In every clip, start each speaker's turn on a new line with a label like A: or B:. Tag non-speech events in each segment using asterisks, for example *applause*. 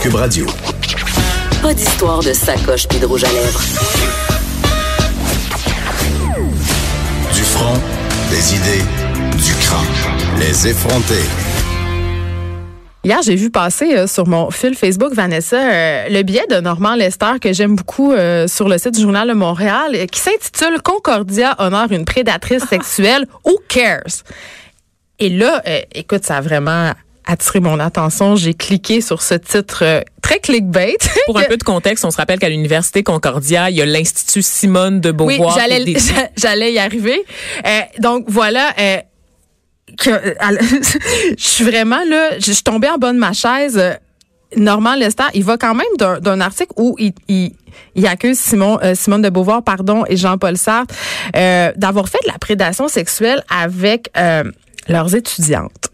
A: Cube Radio.
B: Pas d'histoire de sacoche puis de rouge à lèvres.
A: Du front, des idées, du crâne. Les effronter.
C: Hier, j'ai vu passer euh, sur mon fil Facebook, Vanessa, euh, le billet de Normand Lester que j'aime beaucoup euh, sur le site du Journal de Montréal, euh, qui s'intitule Concordia honore une prédatrice sexuelle. Who cares? Et là, euh, écoute, ça a vraiment attiré mon attention. J'ai cliqué sur ce titre euh, très clickbait. *laughs*
D: Pour un peu de contexte, on se rappelle qu'à l'université Concordia, il y a l'Institut Simone de
C: Oui,
D: Beauvoir.
C: j'allais,
D: qui est des- *laughs*
C: j'allais y arriver. Euh, donc voilà. euh, que, euh, *laughs* je suis vraiment là, je suis tombée en bas de ma chaise. Normand Lester, il va quand même d'un, d'un article où il, il, il accuse Simon, euh, Simone de Beauvoir, pardon, et Jean-Paul Sartre euh, d'avoir fait de la prédation sexuelle avec euh, leurs étudiantes.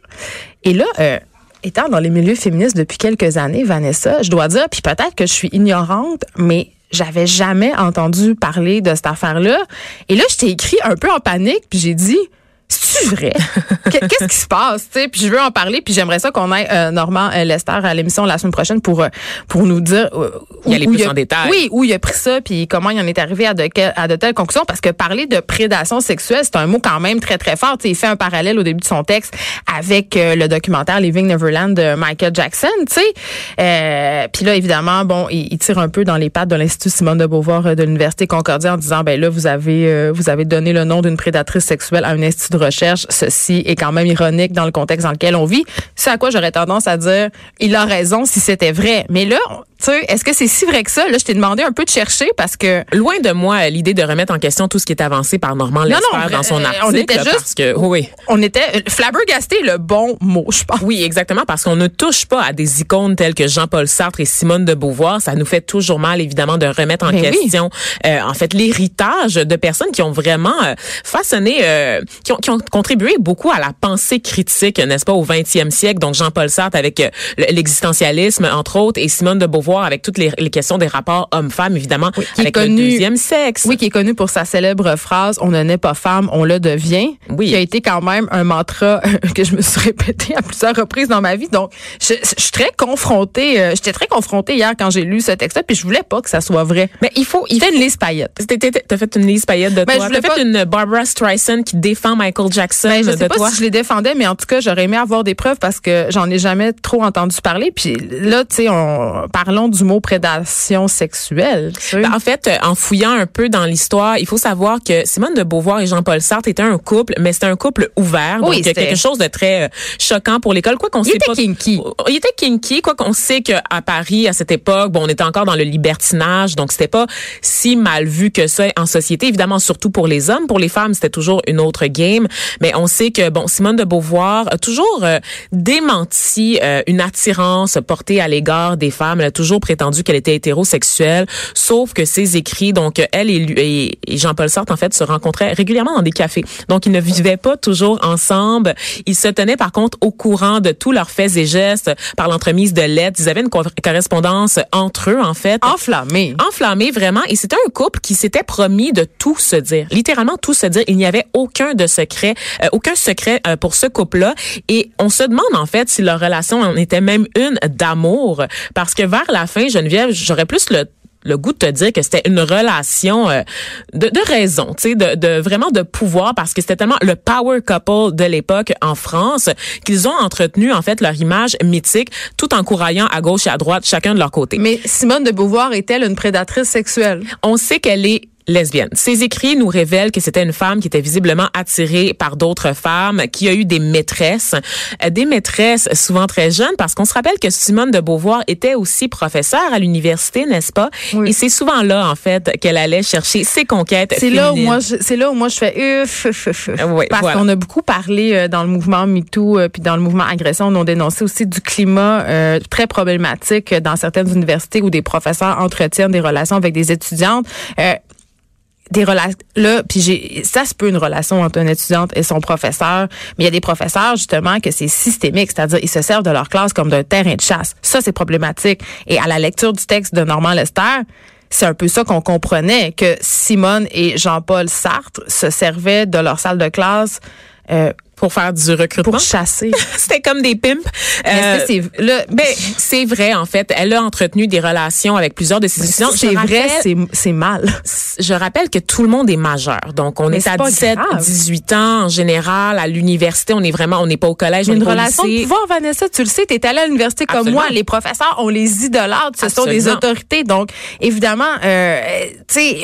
C: Et là, euh, étant dans les milieux féministes depuis quelques années, Vanessa, je dois dire, puis peut-être que je suis ignorante, mais j'avais jamais entendu parler de cette affaire-là. Et là, je t'ai écrit un peu en panique, puis j'ai dit, c'est-tu vrai? Que- *laughs* Qu'est-ce qui se passe? tu sais? Puis je veux en parler, puis j'aimerais ça qu'on ait euh, Normand euh, Lester à l'émission la semaine prochaine pour euh, pour nous dire euh,
D: Y aller
C: où
D: plus
C: il a-
D: en détail.
C: Oui, où il a pris ça, puis comment il en est arrivé à de, à de telles conclusions. Parce que parler de prédation sexuelle, c'est un mot quand même très, très fort. Tu sais, il fait un parallèle au début de son texte avec euh, le documentaire Living Neverland de Michael Jackson. tu sais. Euh, puis là, évidemment, bon, il, il tire un peu dans les pattes de l'Institut Simone de Beauvoir de l'Université Concordia en disant, ben là, vous avez, euh, vous avez donné le nom d'une prédatrice sexuelle à un institut de recherche. Ceci est quand même ironique dans le contexte dans lequel on vit. C'est à quoi j'aurais tendance à dire, il a raison si c'était vrai. Mais là, tu sais, est-ce que c'est si vrai que ça? Là, je t'ai demandé un peu de chercher parce que
D: Loin de moi l'idée de remettre en question tout ce qui est avancé par Normand Lester dans son article.
C: on était juste-
D: parce que, oui.
C: on était euh, flabbergasté le bon mot, je pense.
D: Oui, exactement, parce qu'on ne touche pas à des icônes telles que Jean-Paul Sartre et Simone de Beauvoir. Ça nous fait toujours mal, évidemment, de remettre en
C: Ben oui.
D: question, euh, en fait, l'héritage de personnes qui ont vraiment euh, façonné, euh, qui, ont, qui ont contribué beaucoup à la pensée critique, n'est-ce pas, au 20e siècle. Donc, Jean-Paul Sartre avec euh, le- l'existentialisme, entre autres, et Simone de Beauvoir avec toutes les, les questions des rapports hommes-femmes, évidemment,
C: qui
D: avec
C: connu-
D: le deuxième sexe.
C: Oui, qui est connu pour sa célèbre phrase "On ne naît pas femme, on le devient",
D: Oui.
C: qui a été quand même un mantra *laughs* que je me suis répété à plusieurs reprises dans ma vie. Donc, je, je suis très confrontée, euh, j'étais très confrontée hier quand j'ai lu ce texte-là, puis je voulais pas que ça soit vrai.
D: Mais il faut, il
C: C'était une liste paillette.
D: T'as- fait une liste paillette de
C: je
D: toi.
C: voulais
D: T'as fait
C: pas-
D: une Barbara Streisand qui défend Michael Jackson
C: Ben, je
D: de
C: sais pas
D: toi.
C: si je les défendais, mais en tout cas, j'aurais aimé avoir des preuves parce que j'en ai jamais trop entendu parler. Puis là, tu sais, on parlons du mot prédation sexuelle.
D: Ben, en fait, euh, en fouillant un peu dans l'histoire, il faut savoir que Simone de Beauvoir et Jean-Paul Sartre étaient un couple, mais c'était un couple ouvert.
C: Oui,
D: donc, quelque chose de très euh, choquant pour l'école. Quoi qu'on
C: Il
D: sait
C: était
D: pas.
C: kinky.
D: Il était kinky. Quoi qu'on sait qu'à Paris, à cette époque, bon, on était encore dans le libertinage. Donc, c'était pas si mal vu que ça en société. Évidemment, surtout pour les hommes. Pour les femmes, c'était toujours une autre game. Mais on sait que, bon, Simone de Beauvoir a toujours euh, démenti euh, une attirance portée à l'égard des femmes. Elle a toujours prétendu qu'elle était hétérosexuelle. Sauf que ses écrits, donc, elle et, lui- et, et Jean-Paul Sartre, en fait, se rencontraient régulièrement dans des cafés. Donc, ils ne vivaient pas toujours ensemble. Ils se tenaient, par contre, au courant de tous leurs faits et gestes par l'entremise de lettres. Ils avaient une co- correspondance entre eux, en fait
C: Enflammé.
D: enflammé vraiment et c'était un couple qui s'était promis de tout se dire littéralement tout se dire il n'y avait aucun de secret euh, aucun secret euh, pour ce couple-là et on se demande en fait si leur relation en était même une d'amour parce que vers la fin Geneviève j'aurais plus le le goût de te dire que c'était une relation euh, de, de raison, tu sais, de, de vraiment de pouvoir parce que c'était tellement le power couple de l'époque en France qu'ils ont entretenu en fait leur image mythique tout en couraillant à gauche et à droite chacun de leur côté.
C: Mais Simone de Beauvoir est-elle une prédatrice sexuelle?
D: On sait qu'elle est lesbienne. Ses écrits nous révèlent que c'était une femme qui était visiblement attirée par d'autres femmes, qui a eu des maîtresses, euh, des maîtresses souvent très jeunes, parce qu'on se rappelle que Simone de Beauvoir était aussi professeure à l'université, n'est-ce pas?
C: Oui.
D: Et c'est souvent là, en fait, qu'elle allait chercher ses conquêtes
C: C'est là où moi, je- c'est là où moi je fais uf, uf, uf, uf.
D: Euh, oui,
C: parce
D: voilà.
C: qu'on a beaucoup parlé euh, dans le mouvement MeToo euh, puis dans le mouvement agression, on a dénoncé aussi du climat euh, très problématique dans certaines universités où des professeurs entretiennent des relations avec des étudiantes. Euh, des relations là puis j'ai ça se peut une relation entre une étudiante et son professeur mais il y a des professeurs justement que c'est systémique c'est-à-dire ils se servent de leur classe comme d'un terrain de chasse. Ça c'est problématique. Et à la lecture du texte de Normand Lester c'est un peu ça qu'on comprenait que Simone et Jean-Paul Sartre se servaient de leur salle de classe euh,
D: pour faire du recrutement.
C: pour chasser *laughs*
D: C'était comme des pimps. Euh,
C: c'est
D: ben, c'est vrai, en fait. Elle a entretenu des relations avec plusieurs de ses étudiants.
C: c'est vrai c'est c'est mal
D: je rappelle que tout le monde est majeur. Donc, on
C: Mais
D: est
C: c'est
D: à
C: pas
D: 17,
C: grave.
D: 18 ans en général. À l'université, on est vraiment, on n'est pas au collège, on
C: une
D: est pas au
C: relation de pouvoir, Vanessa, tu le sais, tu es allée à l'université comme moi. Les professeurs, on les idolâtre. Ce sont des autorités. Donc, évidemment, euh, tu sais,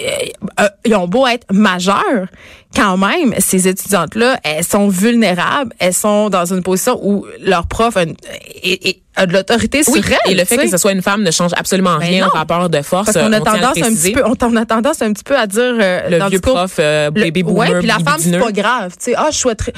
C: euh, euh, ils ont beau être majeurs, quand même, ces étudiantes-là, elles sont vulnérables. Elles sont dans une position où leur prof est- est- a de l'autorité
D: Oui,
C: sur elles.
D: et le fait que ce soit une femme ne change absolument
C: Ben
D: rien au rapport de force.
C: Parce qu'on a
D: on
C: tendance un petit peu, on, on a tendance un petit peu à dire euh,
D: Le
C: dans
D: vieux
C: discours,
D: prof, euh,
C: le-
D: baby boomer,
C: ouais, puis la femme c'est pas grave, tu sais. Ah, je souhaiterais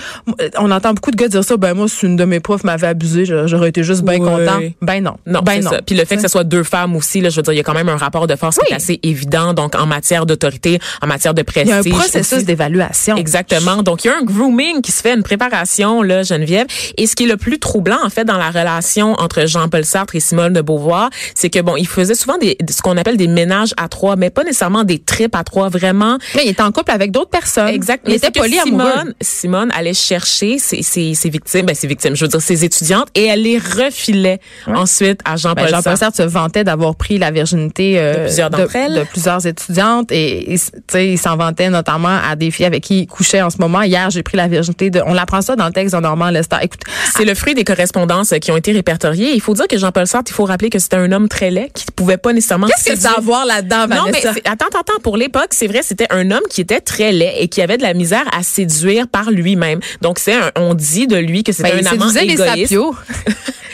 C: on entend beaucoup de gars dire ça, ben moi si une de mes profs m'avait abusé, j'aurais été juste bien content. Ben non.
D: Non,
C: ben non.
D: Puis le fait que ce soit deux femmes aussi, là, je veux dire, il y a quand même un rapport de force qui
C: Oui.
D: est assez évident. Donc, en matière d'autorité, en matière de
C: il
D: prestige.
C: y a un processus d'évaluation.
D: Exactement. Donc, il y a un grooming qui se fait, une préparation, là, Geneviève. Et ce qui est le plus troublant, en fait, dans la relation entre Jean-Paul Sartre et Simone de Beauvoir, c'est que, bon, il faisait souvent des, ce qu'on appelle des ménages à trois, mais pas nécessairement des tripes à trois, vraiment.
C: Mais il était en couple avec d'autres personnes.
D: Exact.
C: Il
D: Mais
C: était polyamoureux.
D: Simone, Simone allait chercher ses, ses, ses victimes, ben, ses victimes, je veux dire, ses étudiantes, et elle les refilait ensuite à Jean-Paul
C: Ben, Jean-Paul
D: Sartre.
C: Sartre se vantait d'avoir pris la virginité euh,
D: De plusieurs d'entre elles.
C: de plusieurs étudiantes et et, tu sais, il s'en vantait notamment à des filles avec qui il couchait en ce moment. Hier, j'ai pris la virginité de. On apprend ça dans le texte de Normand Lester. Écoute,
D: C'est le fruit des correspondances qui ont été répertoriées. Il faut dire que Jean-Paul Sartre, il faut rappeler que c'était un homme très laid qui pouvait pas nécessairement
C: qu'est-ce que ça a à voir là-dedans,
D: Non, mais attends, attends. Pour l'époque, c'est vrai, c'était un homme qui était très laid et qui avait de la misère à séduire par lui-même. Donc, c'est on dit de lui que c'était
C: Ben,
D: un amant
C: les
D: égoïste.
C: sapios. *laughs*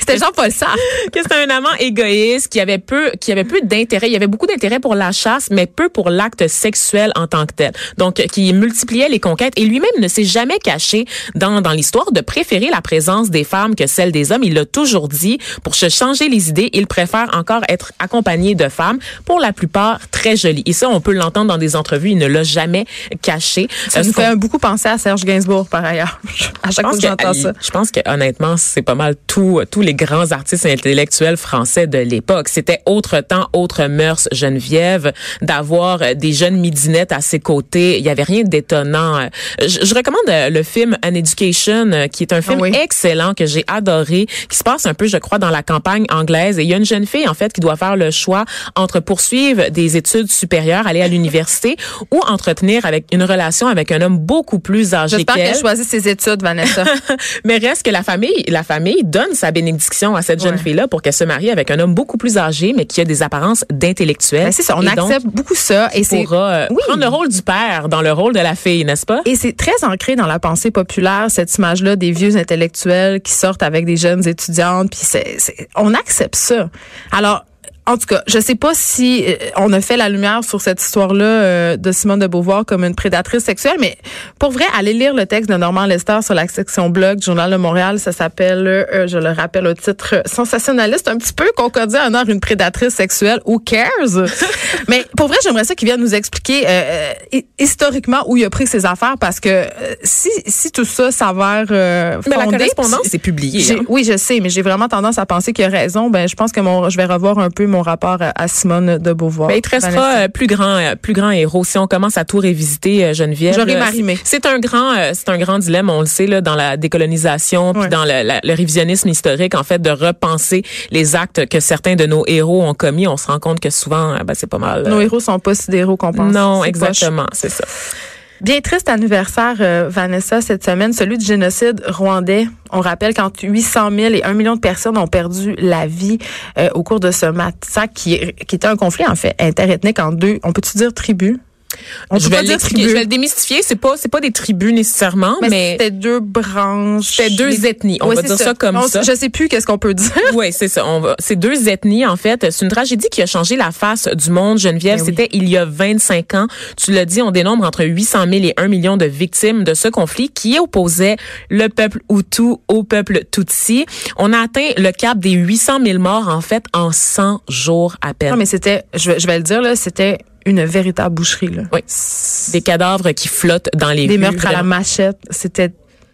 C: C'était Jean-Paul Sartre.
D: que c'était un amant égoïste qui avait peu qui avait peu d'intérêt il y avait beaucoup d'intérêt pour la chasse mais peu pour l'acte sexuel en tant que tel donc qui multipliait les conquêtes et lui-même ne s'est jamais caché dans dans l'histoire de préférer la présence des femmes que celle des hommes il l'a toujours dit pour se changer les idées il préfère encore être accompagné de femmes pour la plupart très jolies et ça on peut l'entendre dans des entrevues il ne l'a jamais caché
C: Ça
D: Euh,
C: nous fait beaucoup penser à Serge Gainsbourg, par ailleurs. *laughs* À chaque fois que
D: que,
C: j'entends ça.
D: je pense que honnêtement, c'est pas mal tout, tous les grands artistes intellectuels français de l'époque. C'était autre temps, autre mœurs, Geneviève, d'avoir euh, des jeunes midinettes à ses côtés. Il y avait rien d'étonnant. Euh, Je, je recommande le film An Education, qui est un film
C: Ah oui.
D: excellent que j'ai adoré, qui se passe un peu, je crois, dans la campagne anglaise. Et il y a une jeune fille, en fait, qui doit faire le choix entre poursuivre des études supérieures, aller à l'université, ou entretenir avec une relation avec un homme beaucoup plus âgé
C: J'espère
D: qu'elle.
C: choisit ses études, Vanessa. *laughs*
D: Mais reste que la famille, la famille donne sa bénédiction à cette jeune
C: Ouais.
D: fille-là pour qu'elle se marie avec un homme beaucoup plus âgé, mais qui a des apparences d'intellectuel.
C: Ben, c'est ça, on
D: Et donc,
C: accepte beaucoup ça. Et c'est
D: pourra euh,
C: Oui.
D: prendre le rôle du père dans le rôle de la fille, n'est-ce pas?
C: Et c'est très ancré dans la pensée populaire, cette image-là des vieux intellectuels qui sortent avec des jeunes étudiantes. Puis on accepte ça. Alors, en tout cas, je sais pas si euh, on a fait la lumière sur cette histoire-là euh, de Simone de Beauvoir comme une prédatrice sexuelle, mais pour vrai, allez lire le texte de Normand Lester sur la section blog du Journal de Montréal. Ça s'appelle, euh, je le rappelle au titre euh, sensationnaliste, un petit peu concordé en or une prédatrice sexuelle. Who cares? *laughs* mais pour vrai, j'aimerais ça qu'il vienne nous expliquer euh, hi- historiquement où il a pris ses affaires parce que si, si tout ça s'avère euh,
D: Mais la
C: fondé,
D: correspondance, c'est publié. hein.
C: Oui, je sais, mais j'ai vraiment tendance à penser qu'il a raison. Ben, je pense que mon, je vais revoir un peu mon rapport à, à Simone de Beauvoir.
D: Ben, il te restera euh, plus grand, euh, plus grand héros si on commence à tout révisiter, euh, Geneviève.
C: J'aurais marimé.
D: C'est un grand, euh, c'est un grand dilemme, on le sait là, dans la décolonisation, puis
C: Ouais.
D: dans le, la- le révisionnisme historique, en fait, de repenser les actes que certains de nos héros ont commis. On se rend compte que souvent, euh, ben, c'est pas mal. euh,
C: Nos héros sont pas si des héros qu'on pense.
D: non, exactement, c'est ça.
C: Bien triste anniversaire, euh, Vanessa, cette semaine, celui du génocide rwandais. On rappelle qu'entre 800 000 et 1 million de personnes ont perdu la vie euh, au cours de ce massacre qui, qui était un conflit, en fait, interethnique en deux, on peut-tu dire tribus? On
D: je vais l'expliquer, je vais le démystifier. C'est pas, c'est pas des tribus nécessairement,
C: Mais,
D: mais,
C: c'était deux branches.
D: C'était deux
C: Les-
D: ethnies, on
C: Ouais,
D: va dire ça comme
C: On-
D: ça.
C: Je sais plus qu'est-ce qu'on peut dire. *laughs*
D: Oui, c'est ça. On va- C'est deux ethnies, en fait. C'est une tragédie qui a changé la face du monde, Geneviève.
C: Ben oui.
D: C'était il y a 25 ans. Tu l'as dit, on dénombre entre 800 000 et 1 million de victimes de ce conflit qui opposait le peuple Hutu au peuple Tutsi. On a atteint le cap des 800 000 morts, en fait, en 100 jours à peine.
C: Non, mais c'était, je vais, je vais le dire, là, c'était une véritable boucherie, là.
D: Oui. Des cadavres qui flottent dans les
C: Des
D: rues.
C: meurtres à la machette, c'était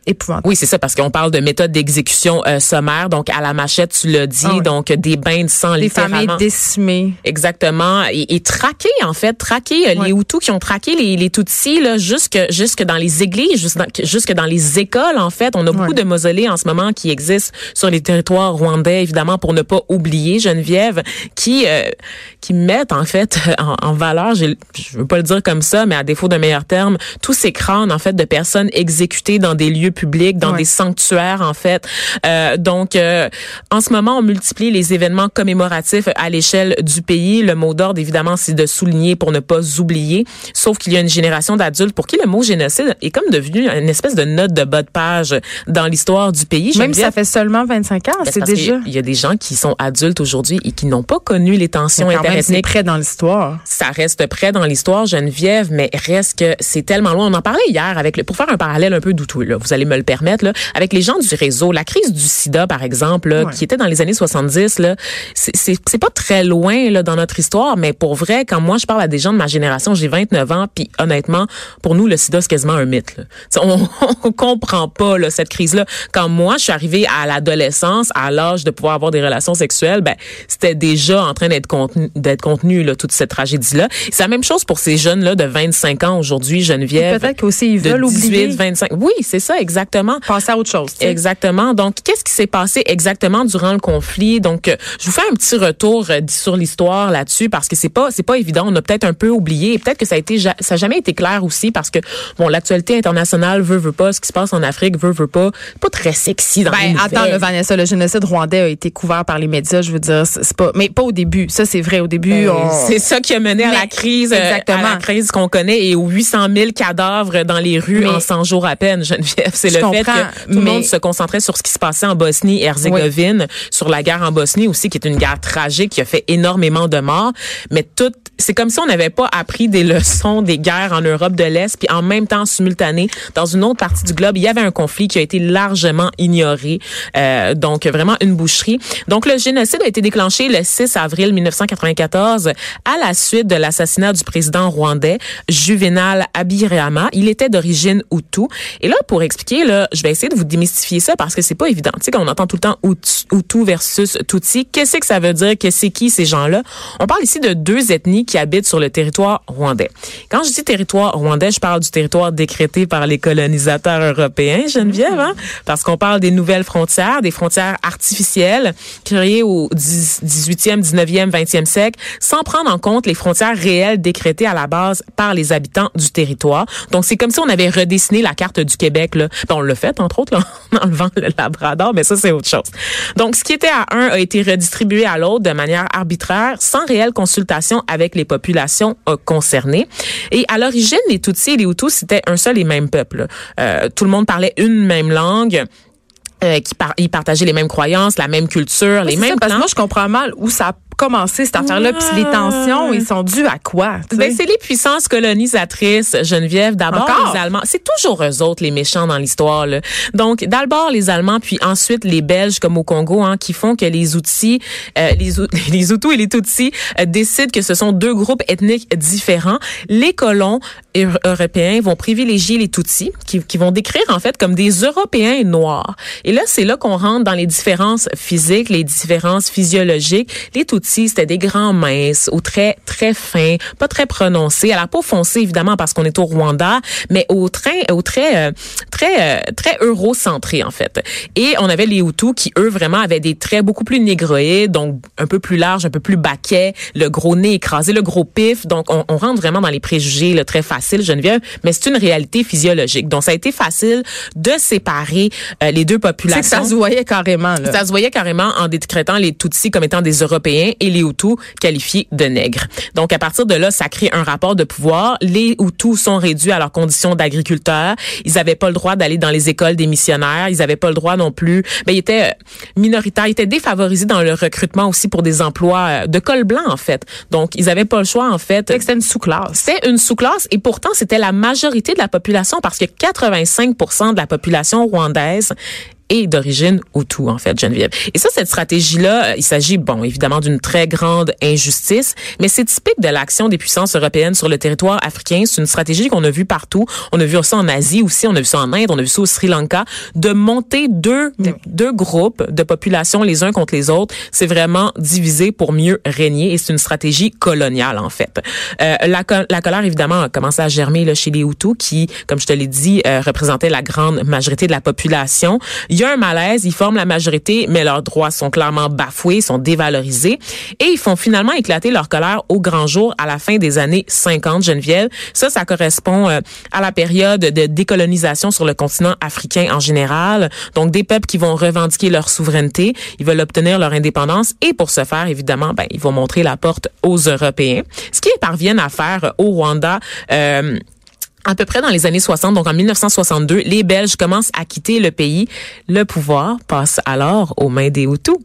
C: épouvantable.
D: Oui, c'est ça, parce qu'on parle de méthode d'exécution euh, sommaire, donc à la machette, tu l'as dit,
C: Ah oui.
D: donc des bains de sang
C: Des familles décimées.
D: Exactement. Et, et traquer, en fait, traquer euh,
C: Ouais.
D: les Hutus qui ont traqué les, les Tutsis là, jusque, jusque dans les églises, jusque dans, jusque dans les écoles, en fait. On a beaucoup de mausolées en ce moment qui existent sur les territoires rwandais, évidemment, pour ne pas oublier Geneviève, qui euh, qui mettent, en fait, *laughs* en, en valeur, je veux pas le dire comme ça, mais à défaut d'un meilleur terme, tous ces crânes, en fait, de personnes exécutées dans des lieux publics, dans
C: Ouais.
D: des sanctuaires, en fait. Euh, donc, euh, en ce moment, on multiplie les événements commémoratifs à l'échelle du pays. Le mot d'ordre, évidemment, c'est de souligner pour ne pas oublier. Sauf qu'il y a une génération d'adultes pour qui le mot génocide est comme devenu une espèce de note de bas de page dans l'histoire du pays.
C: Même si ça fait seulement 25 ans,
D: Ben,
C: c'est déjà.
D: qu'il y a des gens qui sont adultes aujourd'hui et qui n'ont pas connu les tensions interethniques
C: près dans l'histoire.
D: ça reste près dans l'histoire Geneviève, mais reste que c'est tellement loin. On en parlait hier avec le, pour faire un parallèle un peu douteux, là, vous allez me le permettre, là, avec les gens du réseau. La crise du sida, par exemple, là,
C: Ouais.
D: qui était dans les années 70, là, c'est- pas très loin là, dans notre histoire, mais pour vrai, quand moi je parle à des gens de ma génération, j'ai 29 ans, puis honnêtement, pour nous, le sida, c'est quasiment un mythe. Là. On, *laughs* on comprend pas là, cette crise-là. Quand moi, je suis arrivée à l'adolescence, à l'âge de pouvoir avoir des relations sexuelles, ben, c'était déjà en train d'être contenu, d'être contenu là, toute cette tragédie-là. C'est la même chose pour ces jeunes-là de 25 ans aujourd'hui, Geneviève.
C: Peut-être qu'aussi ils
D: de
C: veulent
D: 18,
C: oublier.
D: 25. Oui, c'est ça, exactement.
C: Passer à autre chose.
D: Exactement. Donc, qu'est-ce qui s'est passé exactement durant le conflit? Donc, euh, je vous fais un petit retour euh, sur l'histoire là-dessus parce que c'est pas c'est pas évident. On a peut-être un peu oublié et peut-être que ça a été ça a jamais été clair aussi parce que bon, l'actualité internationale veut veut pas, ce qui se passe en Afrique veut veut pas, pas très sexy dans les
C: Ben, attends, le Vanessa, le génocide rwandais a été couvert par les médias, je veux dire, c'est pas, mais pas au début. Ça, c'est vrai. Au début,
D: Ben,
C: on-
D: C'est ça qui a mené à la crise, euh,
C: exactement.
D: à la crise qu'on connaît et aux 800 000 cadavres dans les rues
C: Mais-
D: en 100 jours à peine, Geneviève. C'est le fait que tout le monde se concentrait sur ce qui se passait en Bosnie et Herzégovine, sur la guerre en Bosnie aussi, qui est une guerre tragique qui a fait énormément de morts. Mais tout, c'est comme si on n'avait pas appris des leçons des guerres en Europe de l'Est, puis en même temps simultané, dans une autre partie du globe, il y avait un conflit qui a été largement ignoré. Euh, donc vraiment une boucherie. Donc le génocide a été déclenché le 6 avril 1994 à la suite de l'assassinat du président rwandais Juvenal Abirama. Il était d'origine Hutu. Et là, pour expliquer, là, je vais essayer de vous démystifier ça parce que c'est pas évident. Tu sais, on entend tout le temps Hutu versus Tutsi, qu'est-ce que ça veut dire? Que c'est qui ces gens-là? On parle ici de deux ethnies qui habitent sur le territoire rwandais. Quand je dis territoire rwandais, je parle du territoire décrété par les colonisateurs européens, Geneviève, hein? parce qu'on parle des nouvelles frontières, des frontières artificielles créées au 10 18e, 19e, 20e siècle, sans prendre en compte les frontières réelles décrétées à la base par les habitants du territoire. Donc, c'est comme si on avait redessiné la carte du Québec. Là. Ben, on l'a fait, entre autres, là, *laughs* en enlevant le Labrador, mais ça, c'est autre chose. Donc, ce qui était à un a été redistribué à l'autre de manière arbitraire, sans réelle consultation avec les populations euh, concernées. Et à l'origine, les Tutsis et les Hutus, c'était un seul et même peuple. Euh, tout le monde parlait une même langue. Euh, qui par ils partageaient les mêmes croyances, la même culture, les
C: C'est ça,
D: mêmes
C: parce que moi, je comprends mal où ça commencé, cette affaire-là. Puis les tensions, ils sont dus à quoi?
D: Ben, c'est les puissances colonisatrices, Geneviève. D'abord, les Allemands. C'est toujours eux autres, les méchants dans l'histoire. Donc, d'abord, les Allemands, puis ensuite les Belges, comme au Congo, hein, qui font que les outils, euh, les, *laughs* les Hutus et les Tutsis euh, décident que ce sont deux groupes ethniques différents. Les colons eu- européens vont privilégier les Tutsis, qui, qui vont décrire, en fait, comme des Européens noirs. Et là, c'est là qu'on rentre dans les différences physiques, les différences physiologiques. Les Tutsis, c'était des grands minces, ou très, très fins, pas très prononcés, à la peau foncée, évidemment, parce qu'on est au Rwanda, mais au train, au très, euh, très, euh, très eurocentré, en fait. Et on avait les Hutus qui, eux, vraiment avaient des traits beaucoup plus négroïdes, donc un peu plus larges, un peu plus baquets, le gros nez écrasé, le gros pif. Donc, on, on rentre vraiment dans les préjugés, là, très facile, Geneviève, mais c'est une réalité physiologique. Donc, ça a été facile de séparer euh, les deux populations.
C: que ça se voyait carrément, là.
D: Ça se voyait carrément en décrétant les Tutsis comme étant des Européens et les Hutus qualifiés de nègres. Donc à partir de là, ça crée un rapport de pouvoir. Les Hutus sont réduits à leurs conditions d'agriculteurs. Ils n'avaient pas le droit d'aller dans les écoles des missionnaires. Ils n'avaient pas le droit non plus. Ben, ils étaient minoritaires, ils étaient défavorisés dans le recrutement aussi pour des emplois de col blanc en fait. Donc ils n'avaient pas le choix en fait.
C: C'était une sous-classe.
D: C'était une sous-classe et pourtant c'était la majorité de la population parce que 85% de la population rwandaise et d'origine Hutu, en fait, Geneviève. Et ça, cette stratégie-là, il s'agit, bon, évidemment, d'une très grande injustice, mais c'est typique de l'action des puissances européennes sur le territoire africain. C'est une stratégie qu'on a vue partout. On a vu ça en Asie aussi, on a vu ça en Inde, on a vu ça au Sri Lanka, de monter deux, deux groupes de population les uns contre les autres. C'est vraiment diviser pour mieux régner et c'est une stratégie coloniale, en fait. Euh, la, la colère, évidemment, a commencé à germer là, chez les Hutus qui, comme je te l'ai dit, euh, représentaient la grande majorité de la population. Il y a un malaise, ils forment la majorité, mais leurs droits sont clairement bafoués, sont dévalorisés, et ils font finalement éclater leur colère au grand jour à la fin des années 50, Geneviève. Ça, ça correspond euh, à la période de décolonisation sur le continent africain en général. Donc, des peuples qui vont revendiquer leur souveraineté, ils veulent obtenir leur indépendance, et pour ce faire, évidemment, ben, ils vont montrer la porte aux Européens. Ce qu'ils parviennent à faire au Rwanda, euh, à peu près dans les années 60, donc en 1962, les Belges commencent à quitter le pays. Le pouvoir passe alors aux mains des Hutus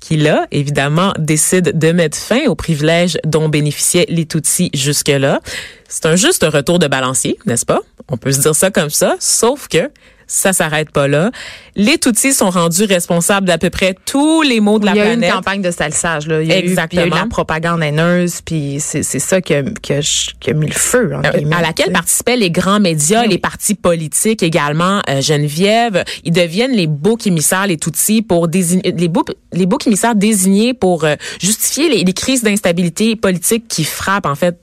D: qui là, évidemment, décident de mettre fin aux privilèges dont bénéficiaient les Tutsis jusque-là. C'est un juste retour de balancier, n'est-ce pas? On peut se dire ça comme ça, sauf que ça s'arrête pas là. Les Tutsis sont rendus responsables d'à peu près tous les maux de la
C: planète.
D: Il
C: y a eu une campagne de salissage. Là. Il y a
D: Exactement.
C: Eu, il y a eu la propagande haineuse, puis c'est ça qui a, qui, a, qui a, mis le feu.
D: Euh, à laquelle participaient les grands médias, oui. les partis politiques également. Euh, Geneviève, ils deviennent les boucs émissaires, les Tutsis, pour désigner les boucs, les boucs émissaires désignés pour euh, justifier les, les crises d'instabilité politique qui frappent en fait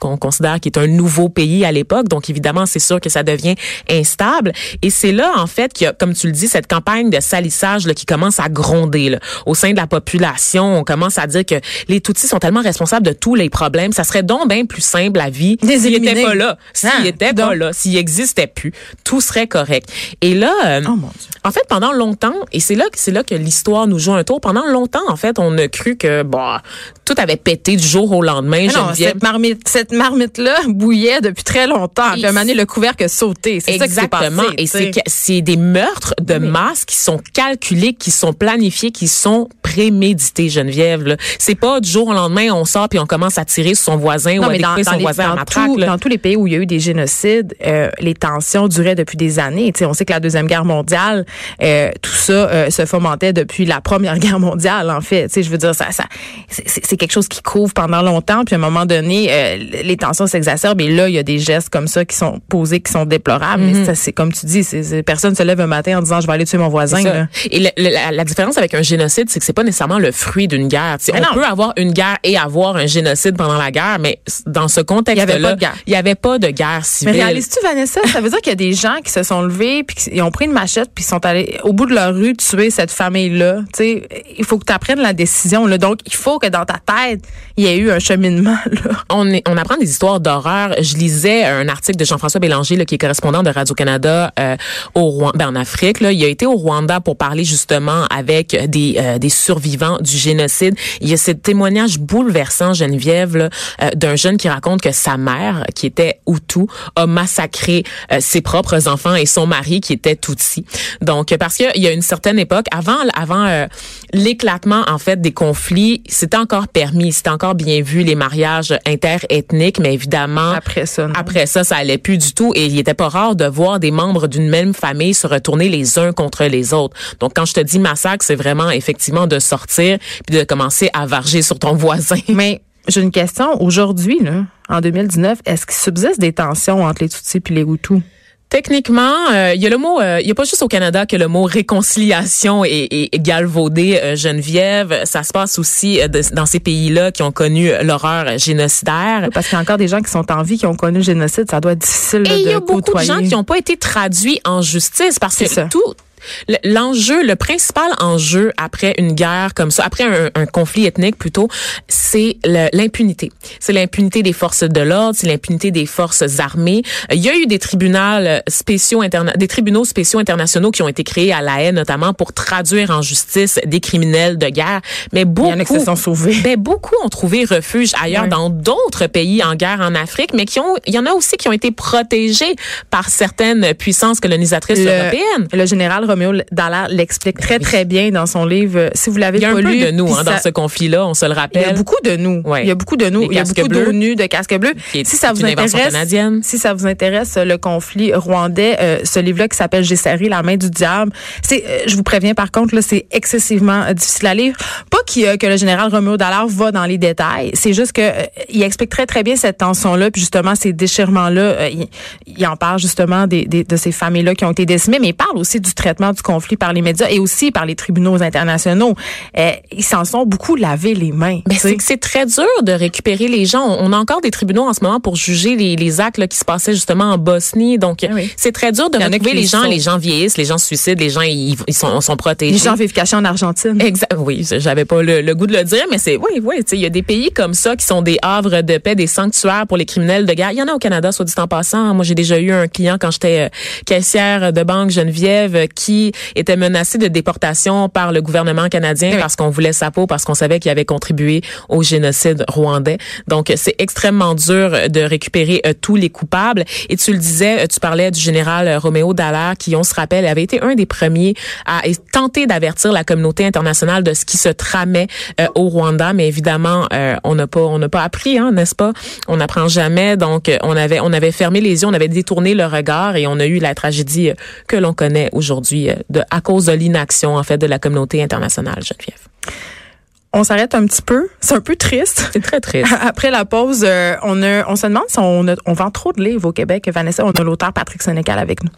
D: qu'on considère qui est un nouveau pays à l'époque. Donc, évidemment, c'est sûr que ça devient instable. Et c'est là, en fait, qu'il y a, comme tu le dis, cette campagne de salissage là, qui commence à gronder là. au sein de la population. On commence à dire que les Tutsis sont tellement responsables de tous les problèmes. Ça serait donc bien plus simple la vie s'ils n'étaient pas là. S'ils
C: Ah,
D: n'étaient pas là, s'ils n'existaient plus, tout serait correct. Et là, euh,
C: Oh mon Dieu.
D: en fait, pendant longtemps, et c'est là que c'est là que l'histoire nous joue un tour. Pendant longtemps, en fait, on a cru que bah tout avait pété du jour au lendemain.
C: Non, cette marmite, cette marmite-là bouillait depuis très longtemps. Puis à un moment donné, le couvercle a sauté. C'est ça qui s'est passé.
D: Exactement. Et
C: tu sais.
D: c'est des meurtres de
C: Oui.
D: masse qui sont calculés, qui sont planifiés, qui sont prémédités, Geneviève. là. C'est pas du jour au lendemain, on sort puis on commence à tirer sur son voisin ou à découper son
C: les-
D: voisin à
C: dans
D: matraque.
C: tout-
D: là.
C: dans tous les pays où il y a eu des génocides, euh, les tensions duraient depuis des années. Tu sais, on sait que la Deuxième Guerre mondiale, euh, tout ça euh, se fomentait depuis la Première *laughs* Guerre mondiale, en fait. Tu sais, je veux dire, ça, ça, c'est- c'est c'est quelque chose qui couvre pendant longtemps, puis à un moment donné, euh, les tensions s'exacerbent, et là, il y a des gestes comme ça qui sont posés, qui sont déplorables. Mais ça, c'est comme tu dis, c'est personne se lève un matin en disant, je vais aller tuer mon voisin. Là.
D: Et la, la différence avec un génocide, c'est que c'est pas nécessairement le fruit d'une guerre. On
C: non.
D: peut avoir une guerre et avoir un génocide pendant la guerre, mais dans ce contexte-là,
C: Il y avait pas de guerre.
D: il y avait pas de guerre civile.
C: Mais réalises-tu, Vanessa? Ça veut dire qu'il y a des gens qui se sont levés, puis qui- ils ont pris une machette, puis ils sont allés au bout de leur rue tuer cette famille-là? Tu sais, il faut que tu apprennes la décision. Là. Donc, il faut que dans ta tête, il y ait eu un cheminement. Là.
D: on, est- on apprend des histoires d'horreur. Je lisais un article de Jean-François Bélanger, là, qui est correspondant de Radio-Canada euh, au Rwanda, ben, en Afrique. Là. Il a été au Rwanda pour parler justement avec des, euh, des survivants du génocide. Il y a ce témoignage bouleversant, Geneviève, euh, d'un jeune qui raconte que sa mère, qui était Hutu, a massacré euh, ses propres enfants et son mari, qui était Tutsi. Donc, parce qu'il y a une certaine époque, avant, avant euh, l'éclatement, en fait, des conflits, c'était encore permis, c'était encore bien vu, les mariages interethniques, mais évidemment,
C: Après ça, non.
D: après ça, ça allait plus du tout et il était pas rare de voir des membres d'une même famille se retourner les uns contre les autres. Donc, quand je te dis massacre, c'est vraiment effectivement de sortir puis de commencer à varger sur ton *laughs* voisin.
C: Mais j'ai une question. Aujourd'hui, là, en 2019, est-ce qu'il subsiste des tensions entre les Tutsis et les Hutus?
D: Techniquement, euh, il y a le mot, euh, il y a pas juste au Canada que le mot réconciliation est, est, galvaudé, euh, Geneviève. Ça se passe aussi euh, de- dans ces pays-là qui ont connu l'horreur génocidaire.
C: Parce qu'il y a encore des gens qui sont en vie, qui ont connu le génocide. Ça doit être difficile là,
D: Et il y
C: de
D: a beaucoup de
C: côtoyer.
D: gens qui n'ont pas été traduits en justice parce que
C: ça.
D: tout L'enjeu, le principal enjeu après une guerre comme ça, après un, un conflit ethnique plutôt, c'est l'impunité. C'est l'impunité des forces de l'ordre, c'est l'impunité des forces armées. Il y a eu des tribunaux spéciaux interna des tribunaux spéciaux internationaux qui ont été créés à La Haye notamment pour traduire en justice des criminels de guerre, mais beaucoup
C: Il y en a qui sont sauvés.
D: Ben, beaucoup ont trouvé refuge ailleurs dans d'autres pays en guerre en Afrique, mais qui ont il y en a aussi qui ont été protégés par certaines puissances colonisatrices européennes.
C: Le général Roméo Dallaire l'explique très, très bien dans son livre. Euh, Si vous l'avez
D: Il y a un
C: pas
D: peu
C: lu,
D: de nous hein,
C: ça-
D: dans ce conflit-là, on se le
C: Il y a
D: rappelle.
C: beaucoup de nous.
D: Ouais.
C: Il y a beaucoup de nous.
D: Les
C: Il y a beaucoup de casques bleus. Si ça vous intéresse, si ça vous intéresse, le conflit rwandais, euh, ce livre-là qui s'appelle J'ai serré la main du diable, c'est, euh, je vous préviens par contre, là, c'est excessivement euh, difficile à lire. Pas que le général Roméo Dallaire va dans les détails. C'est juste que il explique très très bien cette tension-là, puis justement ces déchirements-là. il, il en parle justement des, des- de ces familles-là qui ont été décimées, mais il parle aussi du traitement du conflit par les médias et aussi par les tribunaux internationaux. Euh, ils s'en sont beaucoup lavé les mains.
D: Ben,
C: tu sais.
D: c'est que c'est très dur de récupérer les gens. On a encore des tribunaux en ce moment pour juger les, les actes là, qui se passaient justement en Bosnie. Donc,
C: Ah oui.
D: c'est très dur de retrouver
C: qui
D: les gens.
C: sont-
D: Les gens vieillissent, les gens se suicident, les gens ils, ils sont, sont protégés.
C: Les gens vivent cachés en Argentine.
D: Exact. Oui, j'avais pas le, le goût de le dire, mais c'est oui, oui. Tu sais, il y a des pays comme ça qui sont des havres de paix, des sanctuaires pour les criminels de guerre. Il y en a au Canada, soit dit en passant. Moi, j'ai déjà eu un client quand j'étais euh, caissière de banque Geneviève euh, qui était menacé de déportation par le gouvernement canadien
C: Oui.
D: parce qu'on voulait sa peau, parce qu'on savait qu'il avait contribué au génocide rwandais. Donc, c'est extrêmement dur de récupérer euh, tous les coupables. Et tu le disais, euh, tu parlais du général euh, Roméo Dallaire qui, on se rappelle, avait été un des premiers à tenter d'avertir la communauté internationale de ce qui se tramait euh, au Rwanda. Mais évidemment, on n'a pas, on n'a pas appris, hein, n'est-ce pas? On n'apprend jamais. Donc, on avait, on avait fermé les yeux, on avait détourné le regard et on a eu la tragédie que l'on connaît aujourd'hui euh, de à cause de l'inaction en fait de la communauté internationale. Geneviève,
C: On s'arrête un petit peu. C'est un peu triste.
D: c'est très triste. *laughs*
C: Après la pause, euh, on, a, on se demande si on, a- on vend trop de livres au Québec. Vanessa, on a l'auteur Patrick Sénécal avec nous.